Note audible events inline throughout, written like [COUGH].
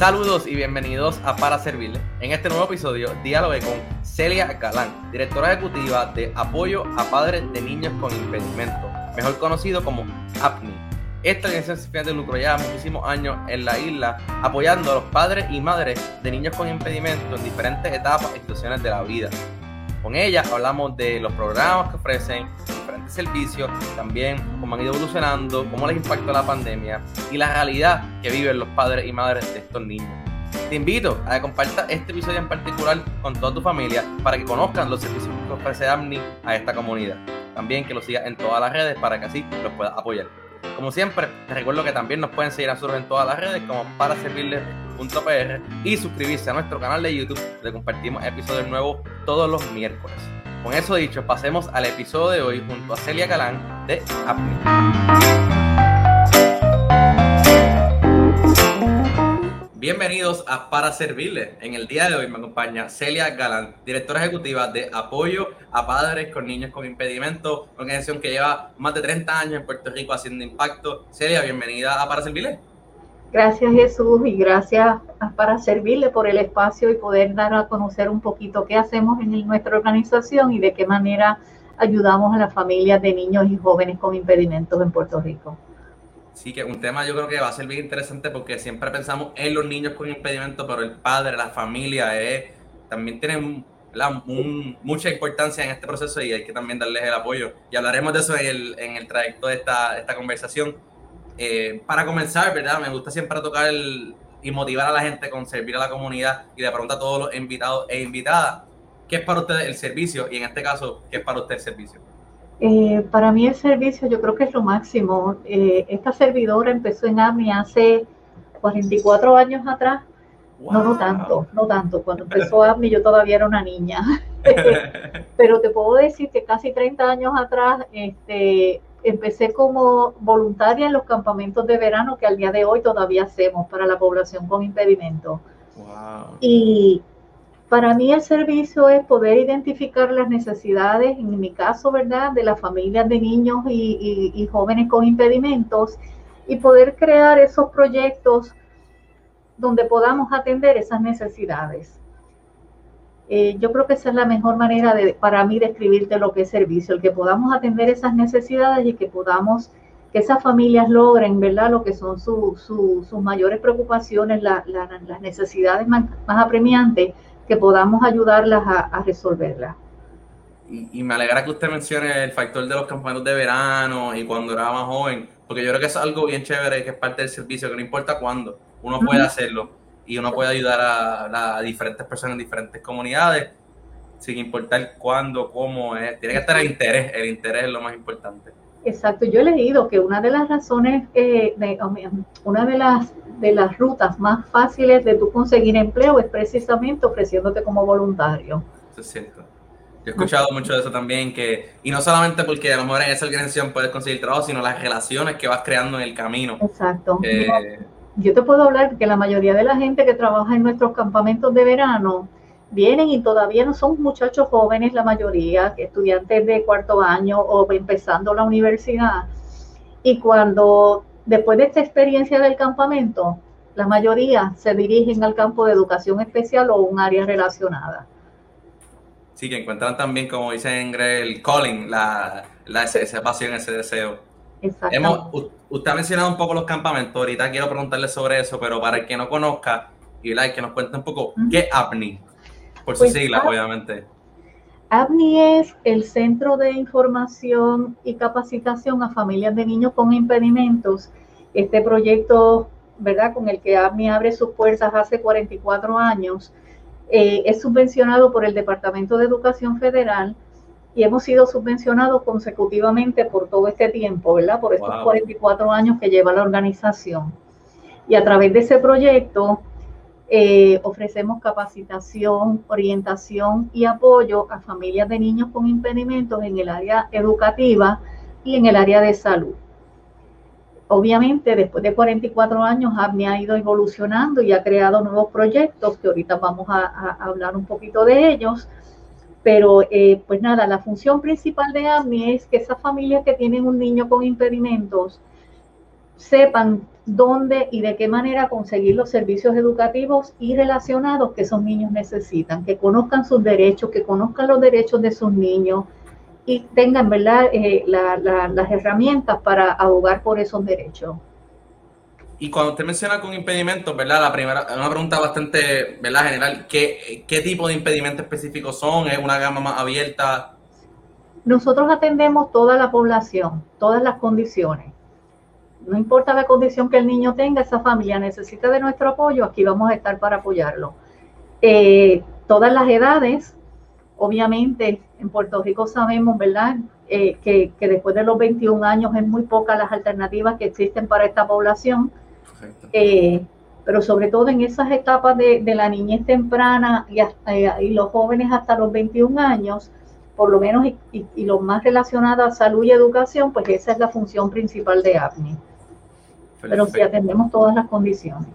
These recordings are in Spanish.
Saludos y bienvenidos a Para Servirle. En este nuevo episodio dialogué con Celia Galán, directora ejecutiva de Apoyo a Padres de Niños con Impedimento, mejor conocido como APNI. Esta organización sin fines de lucro lleva muchísimos años en la isla apoyando a los padres y madres de niños con impedimento en diferentes etapas y situaciones de la vida. Con ella hablamos de los programas que ofrecen, diferentes servicios, también cómo han ido evolucionando, cómo les impactó la pandemia y la realidad que viven los padres y madres de estos niños. Te invito a que compartas este episodio en particular con toda tu familia para que conozcan los servicios que ofrece AMNI a esta comunidad. También que lo sigas en todas las redes para que así los puedas apoyar. Como siempre, te recuerdo que también nos pueden seguir a nosotros en todas las redes como para y suscribirse a nuestro canal de YouTube donde compartimos episodios nuevos todos los miércoles. Con eso dicho, pasemos al episodio de hoy junto a Celia Galán de APNI. Bienvenidos a Para Servirle. En el día de hoy me acompaña Celia Galán, directora ejecutiva de Apoyo a Padres con Niños con Impedimento, organización que lleva más de 30 años en Puerto Rico haciendo impacto. Celia, bienvenida a Para Servirle. Gracias Jesús y gracias Para Servirle por el espacio y poder dar a conocer un poquito qué hacemos en nuestra organización y de qué manera ayudamos a las familias de niños y jóvenes con impedimentos en Puerto Rico. Sí, que un tema yo creo que va a ser bien interesante porque siempre pensamos en los niños con impedimento, pero el padre, la familia, eh, también tienen mucha importancia en este proceso y hay que también darles el apoyo. Y hablaremos de eso en el, en el trayecto de esta, esta conversación. Eh, para comenzar, ¿verdad? Me gusta siempre tocar el, y motivar a la gente con servir a la comunidad y de pronto a todos los invitados e invitadas. ¿Qué es para ustedes el servicio? Y en este caso, ¿qué es para usted el servicio? Eh, para mí el servicio yo creo que es lo máximo. Eh, esta servidora empezó en AMI hace 44 años atrás. No, no tanto, no tanto. Cuando empezó [LAUGHS] AMI yo todavía era una niña. [LAUGHS] [LAUGHS] Pero te puedo decir que casi 30 años atrás este, empecé como voluntaria en los campamentos de verano que al día de hoy todavía hacemos para la población con impedimento. Wow. Y para mí el servicio es poder identificar las necesidades, en mi caso, ¿verdad?, de las familias de niños y, jóvenes con impedimentos y poder crear esos proyectos donde podamos atender esas necesidades. Eh, yo creo que esa es la mejor manera de, para mí describirte lo que es servicio, el que podamos atender esas necesidades y que podamos, que esas familias logren, ¿verdad?, lo que son sus mayores preocupaciones, las necesidades más apremiantes que podamos ayudarlas a, resolverlas. Y, me alegra que usted mencione el factor de los campamentos de verano y cuando era más joven, porque yo creo que es algo bien chévere que es parte del servicio, que no importa cuándo, uno puede hacerlo y uno puede ayudar a, diferentes personas en diferentes comunidades, sin importar cuándo, cómo es. Tiene que estar el interés, el interés es lo más importante. Exacto, yo he leído que una de las razones, eh, de, una de las, de las rutas más fáciles de tú conseguir empleo es precisamente ofreciéndote como voluntario. Eso es cierto. Yo he escuchado mucho de eso también, que, y no solamente porque a lo mejor en esa organización puedes conseguir trabajo, sino las relaciones que vas creando en el camino. Exacto. Yo te puedo hablar que la mayoría de la gente que trabaja en nuestros campamentos de verano, vienen y todavía no son muchachos jóvenes la mayoría, estudiantes de cuarto año o empezando la universidad. Y cuando después de esta experiencia del campamento, la mayoría se dirigen al campo de educación especial o un área relacionada. Sí, que encuentran también, como dice Ingrid, el calling, la, la esa pasión, ese deseo. Hemos, usted ha mencionado un poco los campamentos, ahorita quiero preguntarle sobre eso, pero para el que no conozca, y que nos cuente un poco, ¿qué es APNI? Por pues, siglas, obviamente. AVNI es el Centro de Información y Capacitación a Familias de Niños con Impedimentos. Este proyecto, ¿verdad?, con el que AVNI abre sus puertas hace 44 años, eh, es subvencionado por el Departamento de Educación Federal y hemos sido subvencionados consecutivamente por todo este tiempo, ¿verdad?, por estos 44 años que lleva la organización. Y a través de ese proyecto, eh, ofrecemos capacitación, orientación y apoyo a familias de niños con impedimentos en el área educativa y en el área de salud. Obviamente, después de 44 años, ABNI ha ido evolucionando y ha creado nuevos proyectos, que ahorita vamos a, hablar un poquito de ellos. Pero, eh, pues nada, la función principal de ABNI es que esas familias que tienen un niño con impedimentos sepan dónde y de qué manera conseguir los servicios educativos y relacionados que esos niños necesitan, que conozcan sus derechos, que conozcan los derechos de sus niños y tengan ¿verdad? Eh, las herramientas para abogar por esos derechos. Y cuando usted menciona con impedimentos, ¿verdad? La primera, una pregunta bastante, ¿verdad? General, ¿qué, qué tipo de impedimentos específicos son? ¿Es una gama más abierta? Nosotros atendemos toda la población, todas las condiciones. No importa la condición que el niño tenga, esa familia necesita de nuestro apoyo, aquí vamos a estar para apoyarlo. Eh, todas las edades, obviamente en Puerto Rico sabemos, ¿verdad? Eh, que, después de los 21 años es muy pocas las alternativas que existen para esta población. Eh, pero sobre todo en esas etapas de, la niñez temprana y, y, los jóvenes hasta los 21 años, por lo menos y, y, lo más relacionado a salud y educación, pues esa es la función principal de APNI. Pero si atendemos todas las condiciones.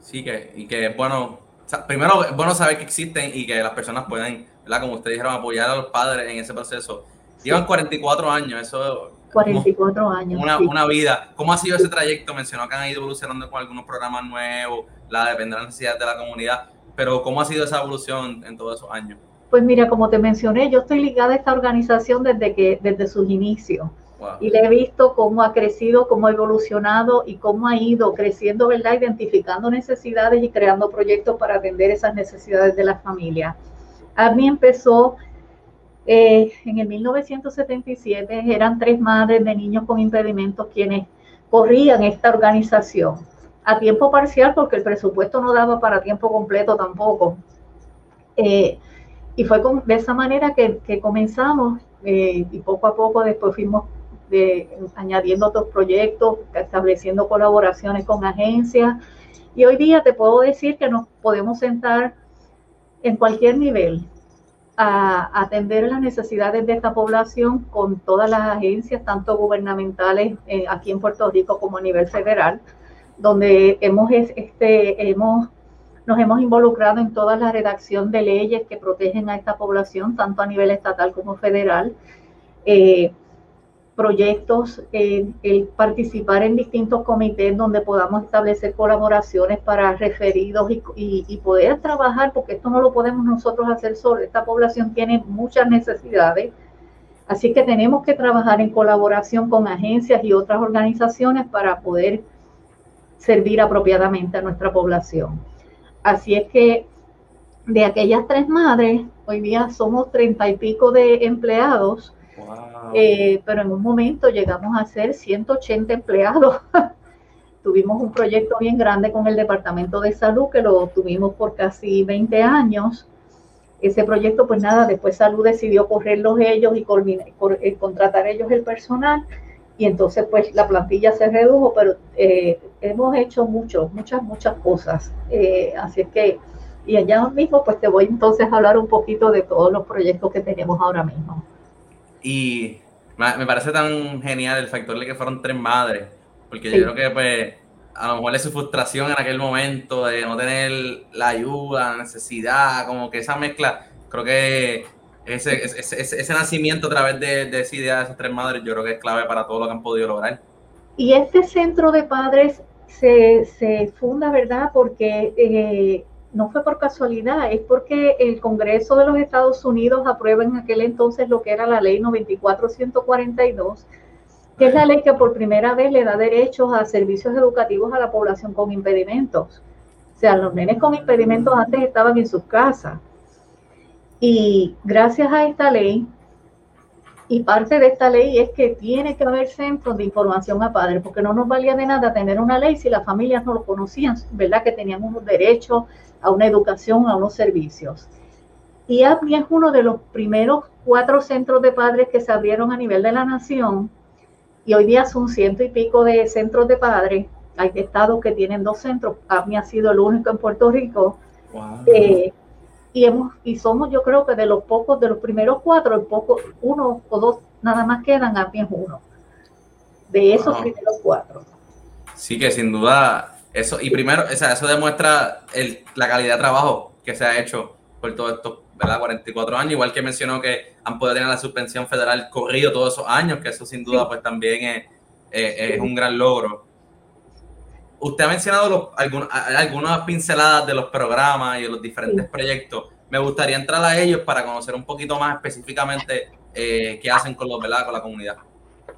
Sí, que, y que bueno, primero es bueno saber que existen y que las personas pueden, ¿verdad? como ustedes dijeron, apoyar a los padres en ese proceso. Llevan 44 años, eso 44 años. Una, una, vida. ¿Cómo ha sido ese trayecto? Mencionó que han ido evolucionando con algunos programas nuevos, la depende de las necesidades de la comunidad, pero ¿cómo ha sido esa evolución en todos esos años? Pues mira, como te mencioné, yo estoy ligada a esta organización desde que desde sus inicios. Y le he visto cómo ha crecido, cómo ha evolucionado y cómo ha ido creciendo, ¿verdad? Identificando necesidades y creando proyectos para atender esas necesidades de la familia. A mí empezó eh, en el 1977 eran tres madres de niños con impedimentos quienes corrían esta organización a tiempo parcial porque el presupuesto no daba para tiempo completo tampoco. Eh, y fue de esa manera que, comenzamos eh, y poco a poco después fuimos añadiendo otros proyectos, estableciendo colaboraciones con agencias. Y hoy día te puedo decir que nos podemos sentar en cualquier nivel, a atender las necesidades de esta población con todas las agencias, tanto gubernamentales eh, aquí en Puerto Rico como a nivel federal, donde hemos, este, hemos, nos hemos involucrado en toda la redacción de leyes que protegen a esta población, tanto a nivel estatal como federal. Eh, proyectos, el participar en distintos comités donde podamos establecer colaboraciones para referidos y, poder trabajar, porque esto no lo podemos nosotros hacer solo, esta población tiene muchas necesidades, así que tenemos que trabajar en colaboración con agencias y otras organizaciones para poder servir apropiadamente a nuestra población. Así es que de aquellas tres madres, hoy día somos treinta y pico de empleados, eh, pero en un momento llegamos a ser 180 empleados. [LAUGHS] tuvimos un proyecto bien grande con el Departamento de Salud que lo tuvimos por casi 20 años. Ese proyecto, pues nada, después Salud decidió correrlos ellos y eh, contratar ellos el personal y entonces pues la plantilla se redujo, pero eh, hemos hecho mucho, muchas, muchas cosas. así es que, y allá mismo pues te voy entonces a hablar un poquito de todos los proyectos que tenemos ahora mismo. Y me parece tan genial el factor de que fueron tres madres, porque yo creo que pues a lo mejor es su frustración en aquel momento de no tener la ayuda, la necesidad, como que esa mezcla, creo que ese, ese, ese, nacimiento a través de, de esa idea de esas tres madres, yo creo que es clave para todo lo que han podido lograr. Y este centro de padres se, se funda, ¿verdad? Porque eh, no fue por casualidad, es porque el Congreso de los Estados Unidos aprueba en aquel entonces lo que era la ley 94142, que es la ley que por primera vez le da derechos a servicios educativos a la población con impedimentos. O sea, los nenes con impedimentos antes estaban en sus casas. Y gracias a esta ley, y parte de esta ley es que tiene que haber centros de información a padres, porque no nos valía de nada tener una ley si las familias no lo conocían, ¿verdad? Que tenían unos derechos a una educación, a unos servicios. Y APNI es uno de los primeros cuatro centros de padres que se abrieron a nivel de la nación, y hoy día son ciento y pico de centros de padres. Hay estados que tienen dos centros, APNI ha sido el único en Puerto Rico. Eh, y hemos y somos yo creo que de los pocos de los primeros cuatro el poco uno o dos nada más quedan a pie uno de esos primeros cuatro sí que sin duda eso y primero o eso demuestra el, la calidad de trabajo que se ha hecho por todos estos ¿verdad? 44 años igual que mencionó que han podido tener la suspensión federal corrido todos esos años que eso sin duda pues también es, es, un gran logro usted ha mencionado algunas pinceladas de los programas y de los diferentes proyectos. Me gustaría entrar a ellos para conocer un poquito más específicamente eh, qué hacen con, los, ¿verdad? con la comunidad.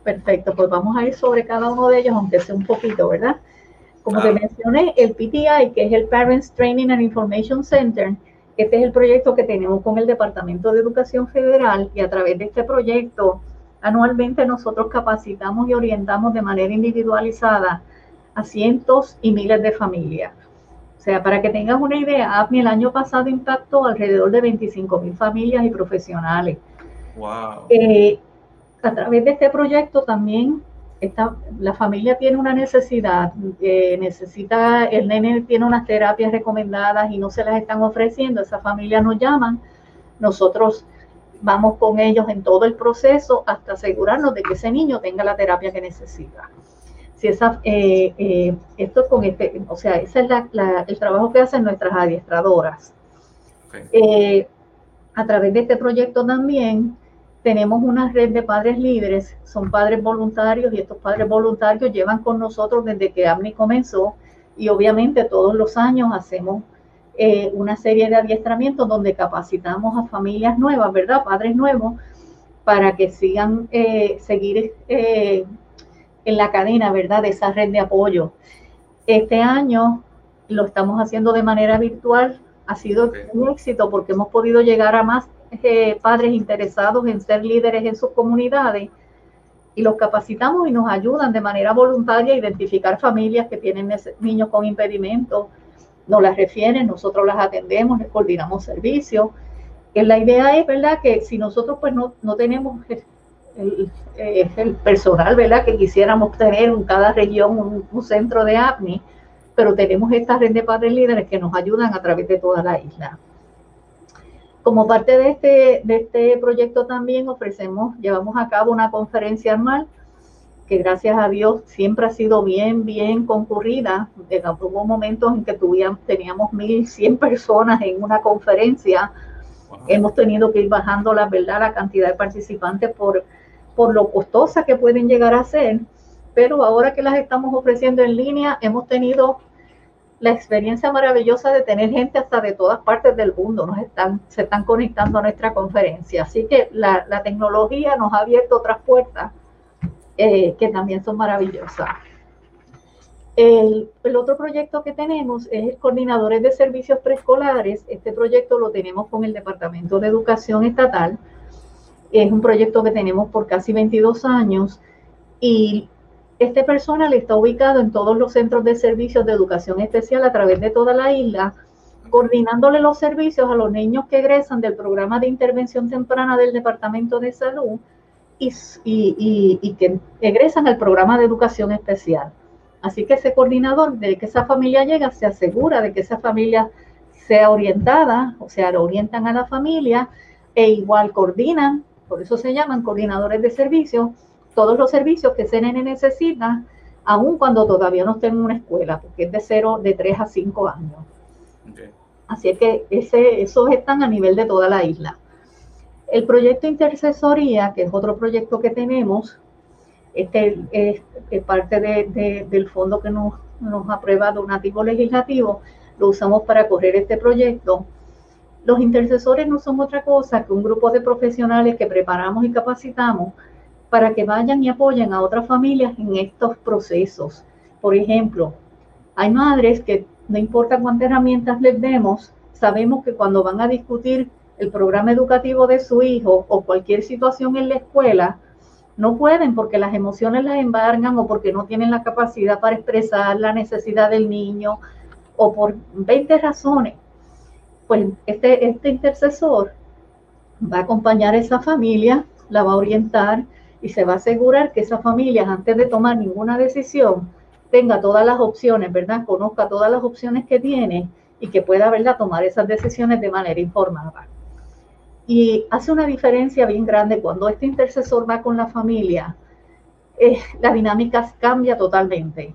Perfecto, pues vamos a ir sobre cada uno de ellos, aunque sea un poquito, ¿verdad? Como te mencioné, el PTI, que es el Parents Training and Information Center, este es el proyecto que tenemos con el Departamento de Educación Federal y a través de este proyecto anualmente nosotros capacitamos y orientamos de manera individualizada a cientos y miles de familias. O sea, para que tengas una idea, APNI el año pasado impactó alrededor de 25 mil familias y profesionales. Wow. Eh, a través de este proyecto también esta, la familia tiene una necesidad, eh, necesita, el nene tiene unas terapias recomendadas y no se las están ofreciendo, esa familia nos llaman, nosotros vamos con ellos en todo el proceso hasta asegurarnos de que ese niño tenga la terapia que necesita. Si esa, eh, eh, esto con este, o sea, ese es el trabajo que hacen nuestras adiestradoras. a través de este proyecto también tenemos una red de padres líderes, son padres voluntarios y estos padres voluntarios llevan con nosotros desde que AMNI comenzó y obviamente todos los años hacemos eh, una serie de adiestramientos donde capacitamos a familias nuevas, ¿verdad? Padres nuevos, para que sigan eh, seguir eh, en la cadena, ¿verdad? De esa red de apoyo. Este año lo estamos haciendo de manera virtual, ha sido un éxito porque hemos podido llegar a más eh, padres interesados en ser líderes en sus comunidades y los capacitamos y nos ayudan de manera voluntaria a identificar familias que tienen niños con impedimentos, nos las refieren, nosotros las atendemos, les coordinamos servicios. La idea es, ¿verdad?, que si nosotros pues no, no tenemos el, el, personal, ¿verdad?, que quisiéramos tener en cada región un, un centro de APNI, pero tenemos esta red de padres líderes que nos ayudan a través de toda la isla. Como parte de este, de este proyecto también ofrecemos, llevamos a cabo una conferencia anual que gracias a Dios siempre ha sido bien, bien concurrida. Hubo momentos en que tuvimos, teníamos 1.100 personas en una conferencia. Hemos tenido que ir bajando la verdad, la cantidad de participantes por, por lo costosa que pueden llegar a ser. Pero ahora que las estamos ofreciendo en línea, hemos tenido la experiencia maravillosa de tener gente hasta de todas partes del mundo, nos están, se están conectando a nuestra conferencia. Así que la, tecnología nos ha abierto otras puertas eh, que también son maravillosas. El, el, otro proyecto que tenemos es Coordinadores de Servicios Preescolares. Este proyecto lo tenemos con el Departamento de Educación Estatal. Es un proyecto que tenemos por casi 22 años y este personal está ubicado en todos los centros de servicios de educación especial a través de toda la isla, coordinándole los servicios a los niños que egresan del programa de intervención temprana del Departamento de Salud y, que egresan al programa de educación especial. Así que ese coordinador, de que esa familia llega, se asegura de que esa familia sea orientada, o sea, orientan a la familia e igual coordinan, por eso se llaman coordinadores de servicios, todos los servicios que ese nene necesita, aun cuando todavía no esté en una escuela, porque es de 0, de 3 a 5 años. Así es que ese, esos están a nivel de toda la isla. El proyecto Intercesoría, que es otro proyecto que tenemos, este es, parte del fondo que nos, nos aprueba donativo legislativo, lo usamos para correr este proyecto. Los intercesores no son otra cosa que un grupo de profesionales que preparamos y capacitamos para que vayan y apoyen a otras familias en estos procesos. Por ejemplo, hay madres que no importa cuántas herramientas les demos, sabemos que cuando van a discutir el programa educativo de su hijo o cualquier situación en la escuela, no pueden porque las emociones las embargan o porque no tienen la capacidad para expresar la necesidad del niño o por 20 razones. Pues este, este intercesor va a acompañar a esa familia, la va a orientar, y se va a asegurar que esa familia, antes de tomar ninguna decisión, tenga todas las opciones, ¿verdad? Conozca todas las opciones que tiene y que pueda, ¿verdad?, tomar esas decisiones de manera informada. Y hace una diferencia bien grande cuando este intercesor va con la familia, eh, la dinámica cambia totalmente.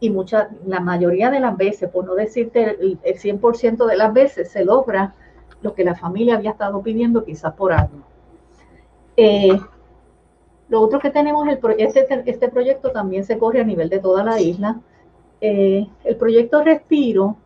Y mucha, la mayoría de las veces, por no decirte el, 100% de las veces, se logra lo que la familia había estado pidiendo quizás por años. Eh, lo otro que tenemos, el, este, este proyecto también se corre a nivel de toda la isla. Eh, el proyecto Respiro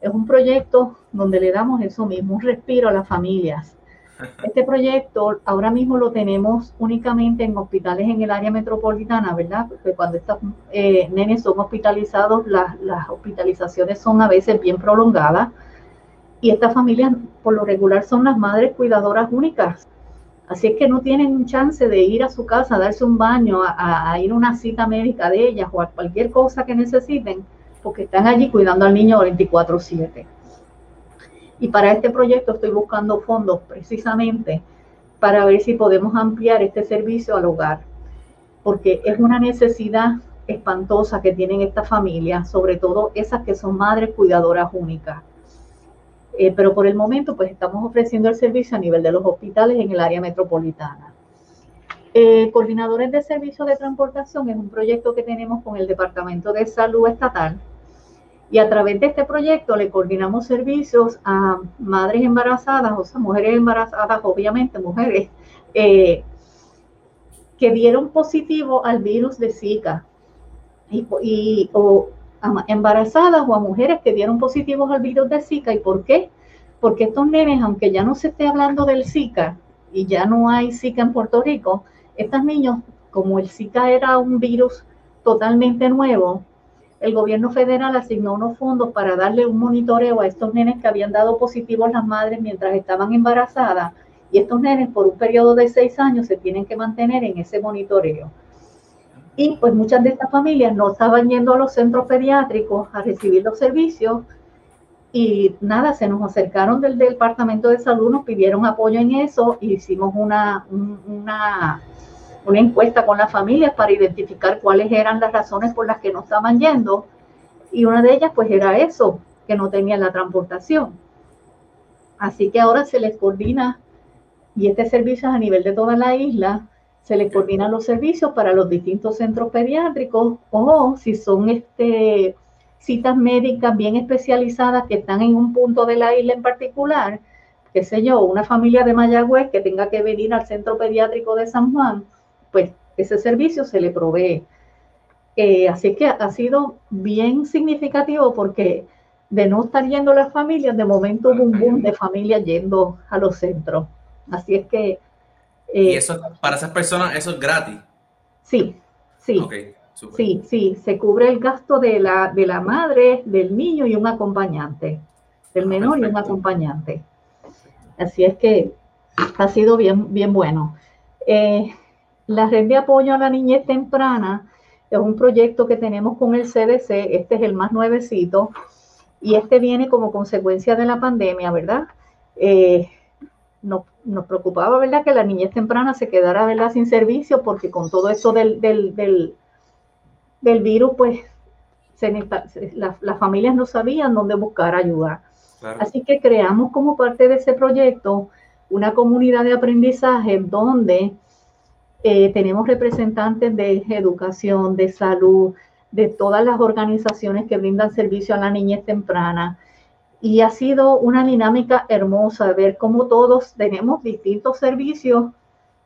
es un proyecto donde le damos eso mismo, un respiro a las familias. [LAUGHS] Este proyecto ahora mismo lo tenemos únicamente en hospitales en el área metropolitana, ¿verdad? Porque cuando estos eh, nenes son hospitalizados, las hospitalizaciones son a veces bien prolongadas y estas familias por lo regular son las madres cuidadoras únicas. Así es que no tienen chance de ir a su casa, a darse un baño, a, ir a una cita médica de ellas o a cualquier cosa que necesiten, porque están allí cuidando al niño 24/7. Y para este proyecto estoy buscando fondos precisamente para ver si podemos ampliar este servicio al hogar, porque es una necesidad espantosa que tienen estas familias, sobre todo esas que son madres cuidadoras únicas. Eh, pero por el momento pues estamos ofreciendo el servicio a nivel de los hospitales en el área metropolitana. Eh, coordinadores de servicios de transportación es un proyecto que tenemos con el Departamento de Salud Estatal y a través de este proyecto le coordinamos servicios a madres embarazadas, o sea, mujeres embarazadas, obviamente mujeres, eh, que dieron positivo al virus de Zika. Y, o embarazadas o a mujeres que dieron positivos al virus de Zika. ¿Y por qué? Porque estos nenes, aunque ya no se esté hablando del Zika y ya no hay Zika en Puerto Rico, estos niños, como el Zika era un virus totalmente nuevo, el gobierno federal asignó unos fondos para darle un monitoreo a estos nenes que habían dado positivos las madres mientras estaban embarazadas y estos nenes por un periodo de seis años se tienen que mantener en ese monitoreo. Y pues muchas de estas familias no estaban yendo a los centros pediátricos a recibir los servicios y nada, se nos acercaron del, Departamento de Salud, nos pidieron apoyo en eso, e hicimos una, una una encuesta con las familias para identificar cuáles eran las razones por las que no estaban yendo. Y una de ellas pues era eso, que no tenían la transportación. Así que ahora se les coordina, y este servicio es a nivel de toda la isla, se les coordinan los servicios para los distintos centros pediátricos o si son este, citas médicas bien especializadas que están en un punto de la isla en particular, qué sé yo, una familia de Mayagüez que tenga que venir al centro pediátrico de San Juan, pues ese servicio se le provee. Eh, así que ha sido bien significativo porque de no estar yendo las familias, de momento hubo un boom de familias yendo a los centros. Así es que... ¿Y eh, eso para esas personas, eso es gratis? Sí, sí. sí, sí, se cubre el gasto de la, de la madre, del niño y un acompañante, del ah, menor y un acompañante. Así es que ha sido bien, bien bueno. Eh, la red de apoyo a la niñez temprana es un proyecto que tenemos con el CDC, este es el más nuevecito, y este viene como consecuencia de la pandemia, ¿verdad? Eh, nos, preocupaba, ¿verdad?, que la niñez temprana se quedara, ¿verdad?, sin servicio, porque con todo esto del, del, virus, pues las familias no sabían dónde buscar ayuda. Así que creamos como parte de ese proyecto una comunidad de aprendizaje donde eh, tenemos representantes de educación, de salud, de todas las organizaciones que brindan servicio a la niñez temprana. Y ha sido una dinámica hermosa ver cómo todos tenemos distintos servicios,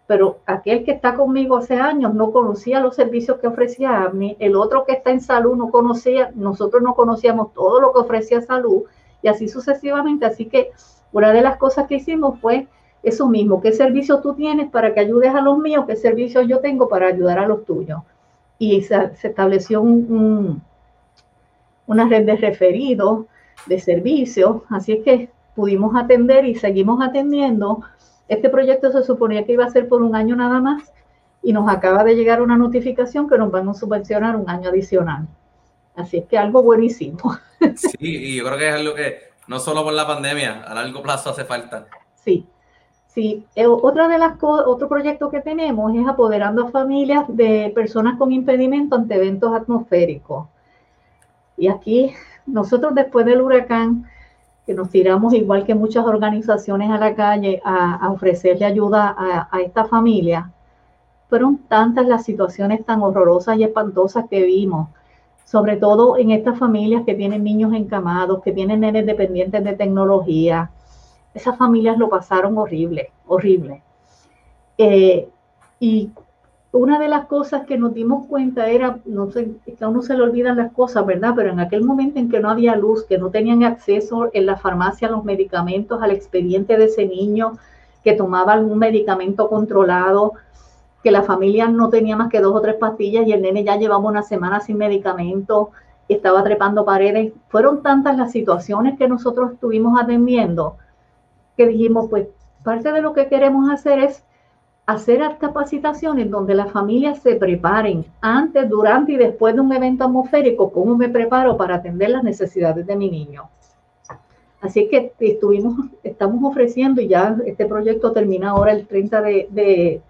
pero aquel que está conmigo hace años no conocía los servicios que ofrecía mí, el otro que está en salud no conocía, nosotros no conocíamos todo lo que ofrecía salud y así sucesivamente. Así que una de las cosas que hicimos fue eso mismo, qué servicio tú tienes para que ayudes a los míos, qué servicio yo tengo para ayudar a los tuyos. Y se, estableció una red de referidos, de servicios, así es que pudimos atender y seguimos atendiendo. Este proyecto se suponía que iba a ser por un año nada más y nos acaba de llegar una notificación que nos van a subvencionar un año adicional. Así es que algo buenísimo. [LAUGHS] Sí, y yo creo que es algo que no solo por la pandemia, a largo plazo hace falta. Sí, Sí, eh, otra de las otro proyecto que tenemos es apoderando a familias de personas con impedimento ante eventos atmosféricos. Y aquí nosotros después del huracán, que nos tiramos igual que muchas organizaciones a la calle a, ofrecerle ayuda a, esta familia, fueron tantas las situaciones tan horrorosas y espantosas que vimos, sobre todo en estas familias que tienen niños encamados, que tienen nenes dependientes de tecnología, esas familias lo pasaron horrible, horrible. Eh, y una de las cosas que nos dimos cuenta era, no sé, a uno se le olvidan las cosas, ¿verdad? Pero en aquel momento en que no había luz, que no tenían acceso en la farmacia a los medicamentos, al expediente de ese niño que tomaba algún medicamento controlado, que la familia no tenía más que dos o tres pastillas y el nene ya llevaba una semana sin medicamento, estaba trepando paredes. Fueron tantas las situaciones que nosotros estuvimos atendiendo que dijimos, pues parte de lo que queremos hacer es hacer capacitaciones donde las familias se preparen antes, durante y después de un evento atmosférico, cómo me preparo para atender las necesidades de mi niño. Así que estuvimos, estamos ofreciendo, y ya este proyecto termina ahora el 30 de,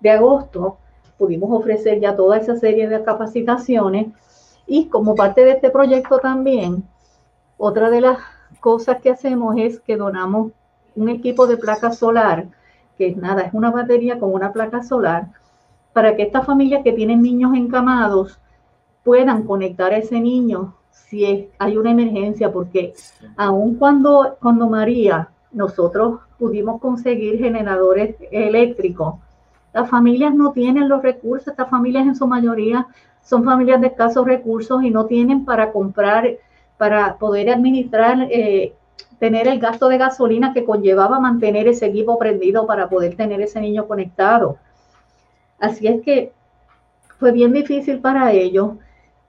de agosto, pudimos ofrecer ya toda esa serie de capacitaciones y como parte de este proyecto también, otra de las cosas que hacemos es que donamos un equipo de placa solar que nada, es una batería con una placa solar, para que estas familias que tienen niños encamados puedan conectar a ese niño si hay una emergencia, porque aun cuando, cuando María, nosotros pudimos conseguir generadores eléctricos, las familias no tienen los recursos, estas familias en su mayoría son familias de escasos recursos y no tienen para comprar, para poder administrar eh, tener el gasto de gasolina que conllevaba mantener ese equipo prendido para poder tener ese niño conectado. Así es que fue bien difícil para ellos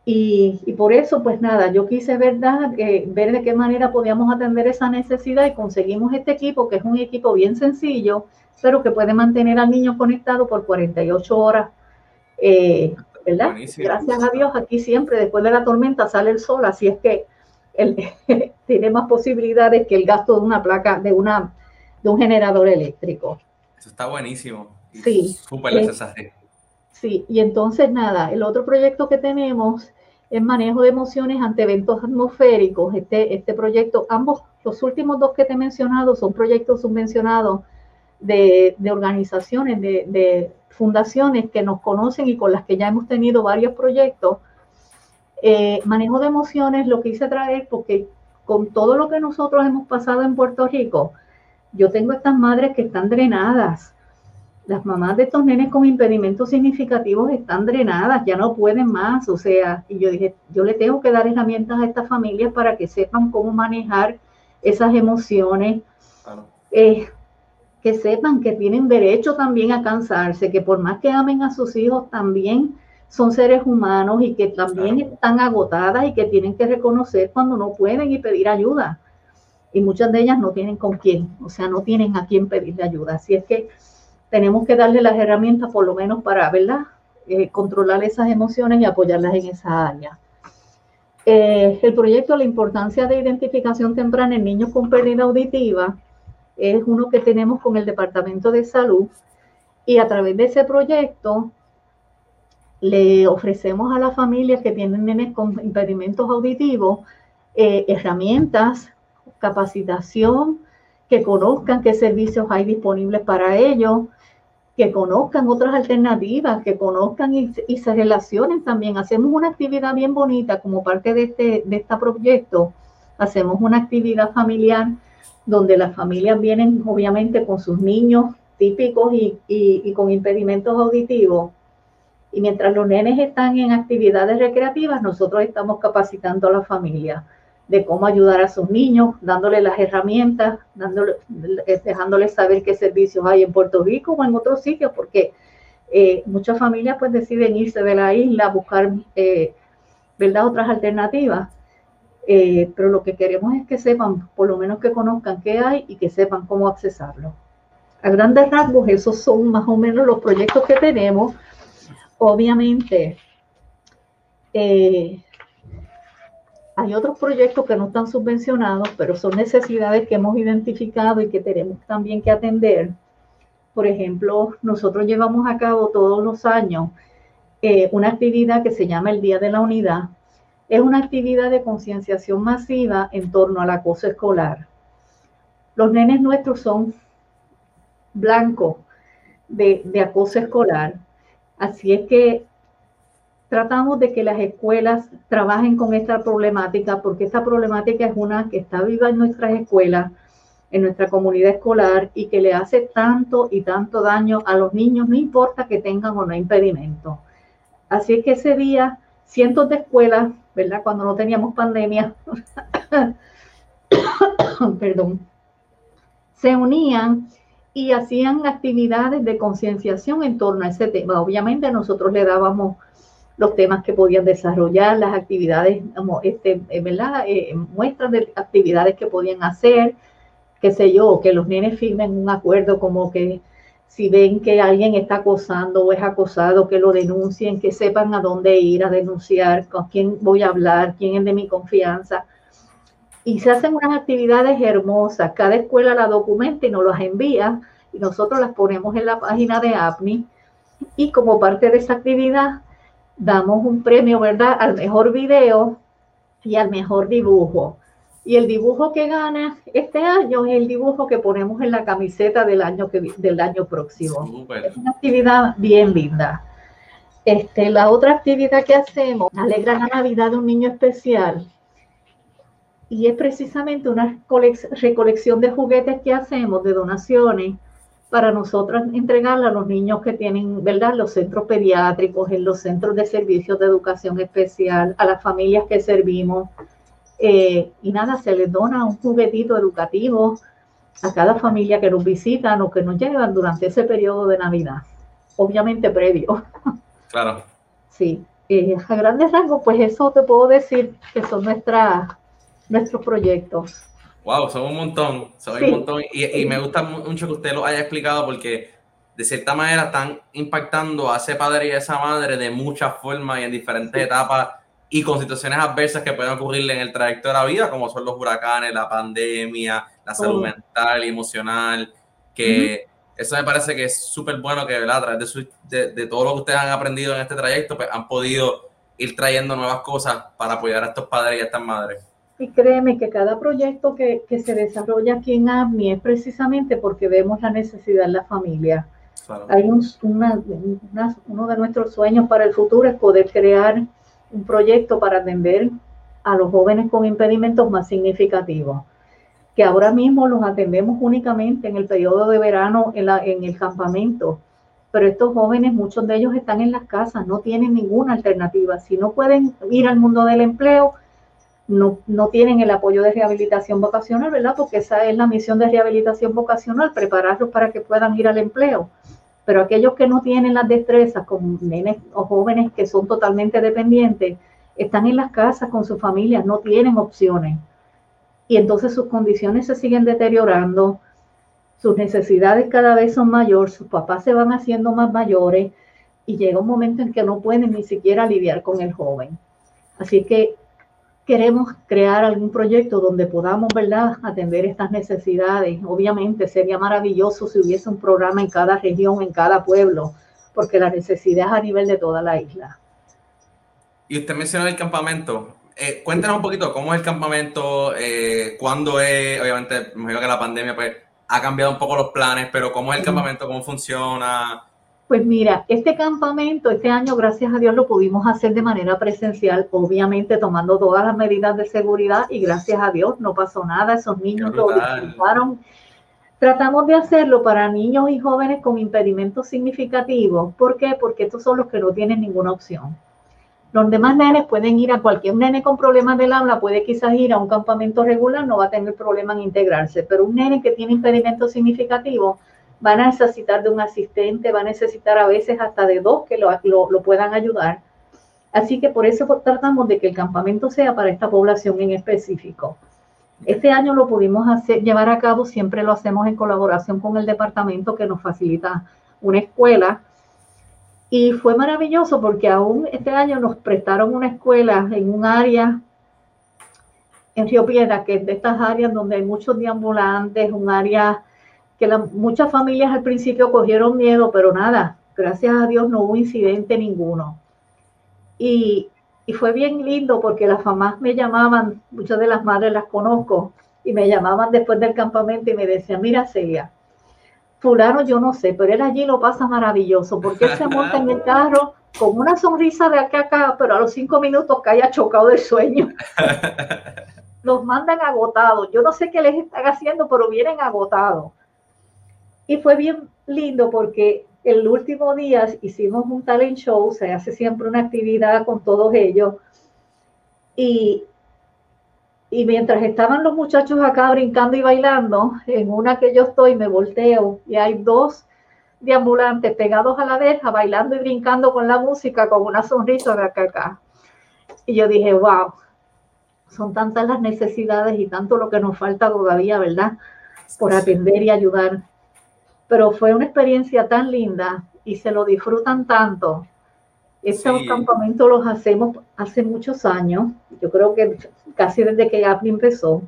y, por eso, pues nada, yo quise ¿verdad? Eh, ver de qué manera podíamos atender esa necesidad y conseguimos este equipo, que es un equipo bien sencillo, pero que puede mantener al niño conectado por 48 horas. Eh, ¿verdad? Gracias a Dios, aquí siempre después de la tormenta sale el sol, así es que [LAUGHS] tiene más posibilidades que el gasto de una placa, de, una, de un generador eléctrico. Eso está buenísimo. Sí. Súper necesario. Sí, y entonces nada, el otro proyecto que tenemos es manejo de emociones ante eventos atmosféricos. Este, este proyecto, ambos, los últimos dos que te he mencionado son proyectos subvencionados de, de organizaciones, de, de fundaciones que nos conocen y con las que ya hemos tenido varios proyectos eh, manejo de emociones lo quise traer porque con todo lo que nosotros hemos pasado en Puerto Rico, yo tengo estas madres que están drenadas. Las mamás de estos nenes con impedimentos significativos están drenadas, ya no pueden más. O sea, y yo dije, yo le tengo que dar herramientas a estas familias para que sepan cómo manejar esas emociones. Eh, que sepan que tienen derecho también a cansarse, que por más que amen a sus hijos, también son seres humanos y que también están agotadas y que tienen que reconocer cuando no pueden y pedir ayuda. Y muchas de ellas no tienen con quién, o sea, no tienen a quién pedirle ayuda. Así es que tenemos que darle las herramientas por lo menos para, ¿verdad? Eh, controlar esas emociones y apoyarlas en esa área. Eh, el proyecto La importancia de identificación temprana en niños con pérdida auditiva es uno que tenemos con el Departamento de Salud y a través de ese proyecto le ofrecemos a las familias que tienen nenes con impedimentos auditivos eh, herramientas, capacitación, que conozcan qué servicios hay disponibles para ellos, que conozcan otras alternativas, que conozcan y, se relacionen también. Hacemos una actividad bien bonita como parte de este, de este proyecto. Hacemos una actividad familiar donde las familias vienen obviamente con sus niños típicos y, y con impedimentos auditivos y mientras los nenes están en actividades recreativas, nosotros estamos capacitando a la familia de cómo ayudar a sus niños, dándoles las herramientas, dándole, eh, dejándoles saber qué servicios hay en Puerto Rico o en otros sitios, porque eh, muchas familias pues deciden irse de la isla buscar, eh, otras alternativas. pero lo que queremos es que sepan, por lo menos que conozcan qué hay y que sepan cómo accesarlo. A grandes rasgos, esos son más o menos los proyectos que tenemos obviamente, eh, hay otros proyectos que no están subvencionados, pero son necesidades que hemos identificado y que tenemos también que atender. Por ejemplo, nosotros llevamos a cabo todos los años eh, una actividad que se llama el Día de la Unidad. Es una actividad de concienciación masiva en torno al acoso escolar. Los nenes nuestros son blancos de acoso escolar Así es que tratamos de que las escuelas trabajen con esta problemática, porque esta problemática es una que está viva en nuestras escuelas, en nuestra comunidad escolar y que le hace tanto y tanto daño a los niños, no importa que tengan o no impedimento. Así es que ese día, cientos de escuelas, ¿verdad? Cuando no teníamos pandemia, [COUGHS] perdón, se unían y hacían actividades de concienciación en torno a ese tema. Obviamente nosotros le dábamos los temas que podían desarrollar, las actividades, este, eh, ¿verdad? Eh, muestras de actividades que podían hacer, qué sé yo, que los nenes firmen un acuerdo como que si ven que alguien está acosando o es acosado, que lo denuncien, que sepan a dónde ir a denunciar, con quién voy a hablar, quién es de mi confianza. Y se hacen unas actividades hermosas. Cada escuela la documenta y nos las envía y nosotros las ponemos en la página de APNI. Y como parte de esa actividad, damos un premio, ¿verdad?, al mejor video y al mejor dibujo. Y el dibujo que gana este año es el dibujo que ponemos en la camiseta del año, que, del año próximo. Es una actividad bien linda. Este, la otra actividad que hacemos, alegra la Navidad de un niño especial. Y es precisamente una recolección de juguetes que hacemos, de donaciones, para nosotros entregarla a los niños que tienen, ¿verdad?, los centros pediátricos, en los centros de servicios de educación especial, a las familias que servimos. Eh, y nada, se les dona un juguetito educativo a cada familia que nos visitan o que nos llevan durante ese periodo de Navidad, obviamente previo. [LAUGHS] Claro. Sí, eh, a grandes rasgos, pues eso te puedo decir que son nuestras, nuestros proyectos. Wow, son un montón, son un montón. Y, me gusta mucho que usted lo haya explicado porque de cierta manera están impactando a ese padre y a esa madre de muchas formas y en diferentes etapas y con situaciones adversas que pueden ocurrirle en el trayecto de la vida, como son los huracanes, la pandemia, la salud mental y emocional, que eso me parece que es súper bueno que a través de, de, todo lo que ustedes han aprendido en este trayecto, pues han podido ir trayendo nuevas cosas para apoyar a estos padres y a estas madres. Y créeme que cada proyecto que, se desarrolla aquí en AMI es precisamente porque vemos la necesidad en la familia. Hay un, uno de nuestros sueños para el futuro es poder crear un proyecto para atender a los jóvenes con impedimentos más significativos, que ahora mismo los atendemos únicamente en el periodo de verano en, la, en el campamento, pero estos jóvenes, muchos de ellos están en las casas, no tienen ninguna alternativa. Si no pueden ir al mundo del empleo, no, no, tienen el apoyo de rehabilitación vocacional, ¿verdad? Porque esa es la misión de rehabilitación vocacional, prepararlos para que puedan ir al empleo. Pero aquellos que no tienen las destrezas, como nenes o jóvenes que son totalmente dependientes, están en las casas con sus familias, no tienen opciones. Y entonces sus condiciones se siguen deteriorando, sus necesidades cada vez son mayores, sus papás se van haciendo más mayores y llega un momento en que no pueden ni siquiera lidiar con el joven. Así que queremos crear algún proyecto donde podamos, ¿verdad?, atender estas necesidades. Obviamente sería maravilloso si hubiese un programa en cada región, en cada pueblo, porque la necesidad es a nivel de toda la isla. Y usted mencionó el campamento. Eh, cuéntanos un poquito cómo es el campamento, eh, cuándo es, obviamente, me imagino que la pandemia pues, ha cambiado un poco los planes, pero cómo es el campamento, cómo funciona. Pues mira, este campamento, este año, gracias a Dios, lo pudimos hacer de manera presencial, obviamente tomando todas las medidas de seguridad y gracias a Dios no pasó nada, esos niños lo disfrutaron. Tratamos de hacerlo para niños y jóvenes con impedimentos significativos. ¿Por qué? Porque estos son los que no tienen ninguna opción. Los demás nenes pueden ir a cualquier nene con problemas del habla, puede quizás ir a un campamento regular, no va a tener problema en integrarse, pero un nene que tiene impedimentos significativos van a necesitar de un asistente, va a necesitar a veces hasta de dos que lo, lo, puedan ayudar. Así que por eso tratamos de que el campamento sea para esta población en específico. Este año lo pudimos llevar a cabo, siempre lo hacemos en colaboración con el departamento que nos facilita una escuela. Y fue maravilloso porque aún este año nos prestaron una escuela en un área en Río Piedra, que es de estas áreas donde hay muchos deambulantes, un área muchas familias al principio cogieron miedo, pero nada, gracias a Dios no hubo incidente ninguno. Y, fue bien lindo porque las mamás me llamaban, muchas de las madres las conozco, y me llamaban después del campamento y me decían, mira Celia, fulano yo no sé, pero él allí lo pasa maravilloso, porque él se [LAUGHS] monta en el carro con una sonrisa de acá a acá, pero a los cinco minutos que haya chocado del sueño. [LAUGHS] los mandan agotados. Yo no sé qué les están haciendo, pero vienen agotados. Y fue bien lindo porque el último día hicimos un talent show, se hace siempre una actividad con todos ellos. Y, y mientras estaban los muchachos acá brincando y bailando, en una que yo estoy me volteo y hay dos deambulantes pegados a la verja, bailando y brincando con la música, con una sonrisa de acá acá. Y yo dije, wow, son tantas las necesidades y tanto lo que nos falta todavía, ¿verdad? Por atender y ayudar. Pero fue una experiencia tan linda y se lo disfrutan tanto. Estos campamentos los hacemos hace muchos años, yo creo que casi desde que Apple empezó.